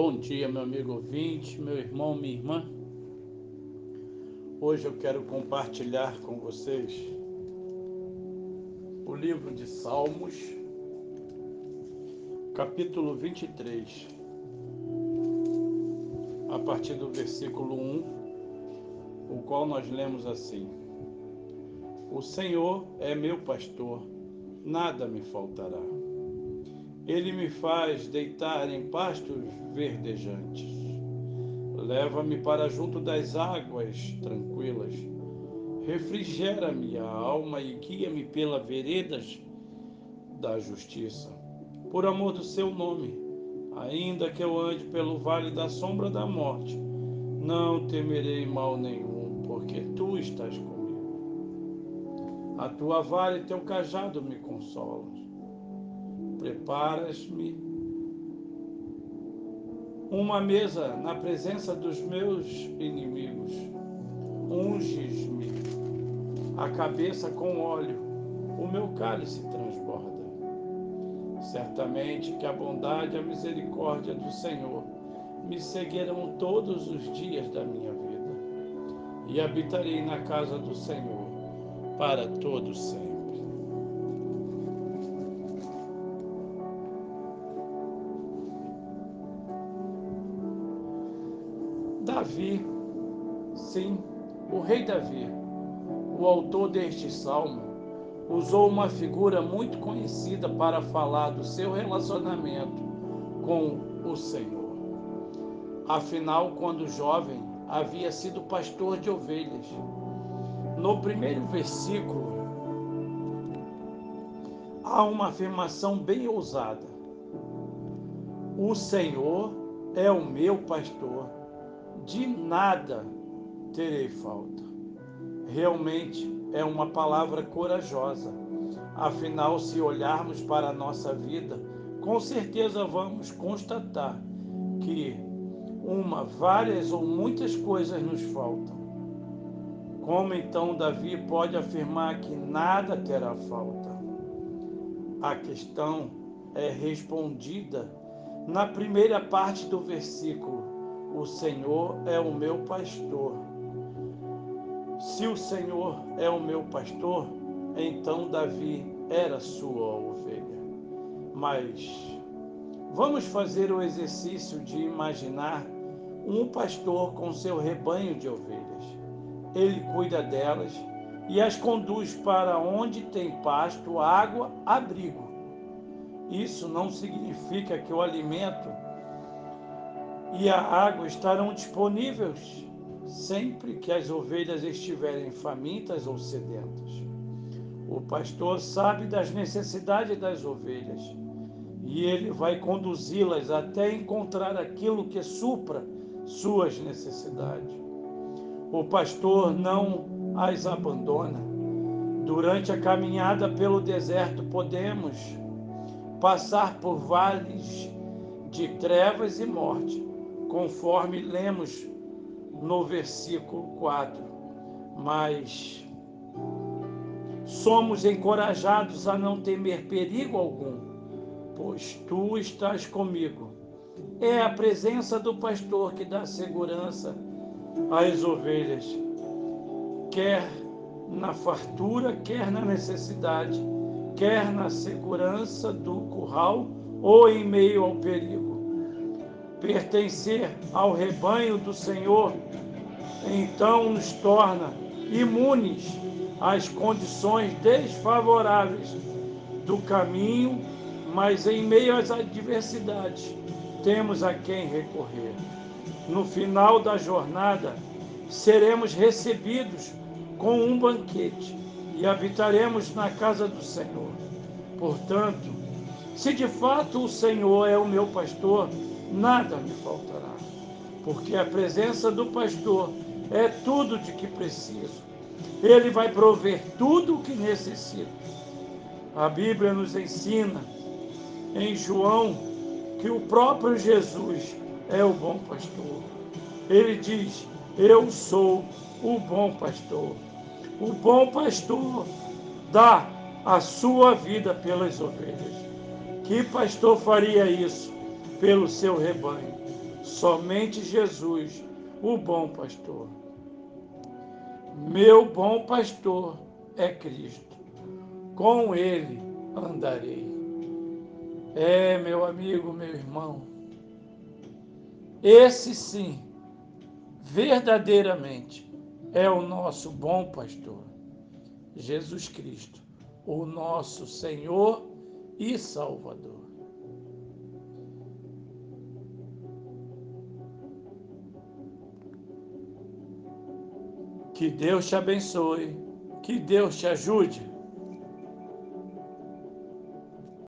Bom dia, meu amigo ouvinte, meu irmão, minha irmã. Hoje eu quero compartilhar com vocês o livro de Salmos, capítulo 23, a partir do versículo 1, o qual nós lemos assim: O Senhor é meu pastor, nada me faltará. Ele me faz deitar em pastos verdejantes. Leva-me para junto das águas tranquilas. Refrigera-me a alma e guia-me pelas veredas da justiça. Por amor do seu nome, ainda que eu ande pelo vale da sombra da morte, não temerei mal nenhum, porque tu estás comigo. A tua vara e teu cajado me consolam preparas-me uma mesa na presença dos meus inimigos, unges-me a cabeça com óleo, o meu cálice transborda. Certamente que a bondade e a misericórdia do Senhor me seguirão todos os dias da minha vida, e habitarei na casa do Senhor para todo sempre. Davi, sim, o rei Davi, o autor deste salmo, usou uma figura muito conhecida para falar do seu relacionamento com o Senhor. Afinal, quando jovem, havia sido pastor de ovelhas. No primeiro versículo, há uma afirmação bem ousada: O Senhor é o meu pastor de nada terei falta. Realmente é uma palavra corajosa. Afinal, se olharmos para a nossa vida, com certeza vamos constatar que uma, várias ou muitas coisas nos faltam. Como então Davi pode afirmar que nada terá falta? A questão é respondida na primeira parte do versículo o Senhor é o meu pastor. Se o Senhor é o meu pastor, então Davi era sua ovelha. Mas vamos fazer o exercício de imaginar um pastor com seu rebanho de ovelhas. Ele cuida delas e as conduz para onde tem pasto, água, abrigo. Isso não significa que o alimento e a água estarão disponíveis sempre que as ovelhas estiverem famintas ou sedentas. O pastor sabe das necessidades das ovelhas e ele vai conduzi-las até encontrar aquilo que supra suas necessidades. O pastor não as abandona. Durante a caminhada pelo deserto, podemos passar por vales de trevas e morte, conforme lemos no versículo 4. Mas somos encorajados a não temer perigo algum, pois tu estás comigo. É a presença do pastor que dá segurança às ovelhas, quer na fartura, quer na necessidade, quer na segurança do curral ou em meio ao perigo pertencer ao rebanho do Senhor, então nos torna imunes às condições desfavoráveis do caminho, mas em meio às adversidades temos a quem recorrer. No final da jornada, seremos recebidos com um banquete e habitaremos na casa do Senhor. Portanto, se de fato o Senhor é o meu pastor, nada me faltará, porque a presença do pastor é tudo de que preciso. Ele vai prover tudo o que necessito. A Bíblia nos ensina em João que o próprio Jesus é o bom pastor. Ele diz: Eu sou o bom pastor. O bom pastor dá a sua vida pelas ovelhas. Que pastor faria isso? pelo seu rebanho. Somente Jesus, o bom pastor. Meu bom pastor é Cristo. Com ele andarei. É, meu amigo, meu irmão. Esse sim, verdadeiramente, é o nosso bom pastor. Jesus Cristo, o nosso Senhor e Salvador. Que Deus te abençoe, que Deus te ajude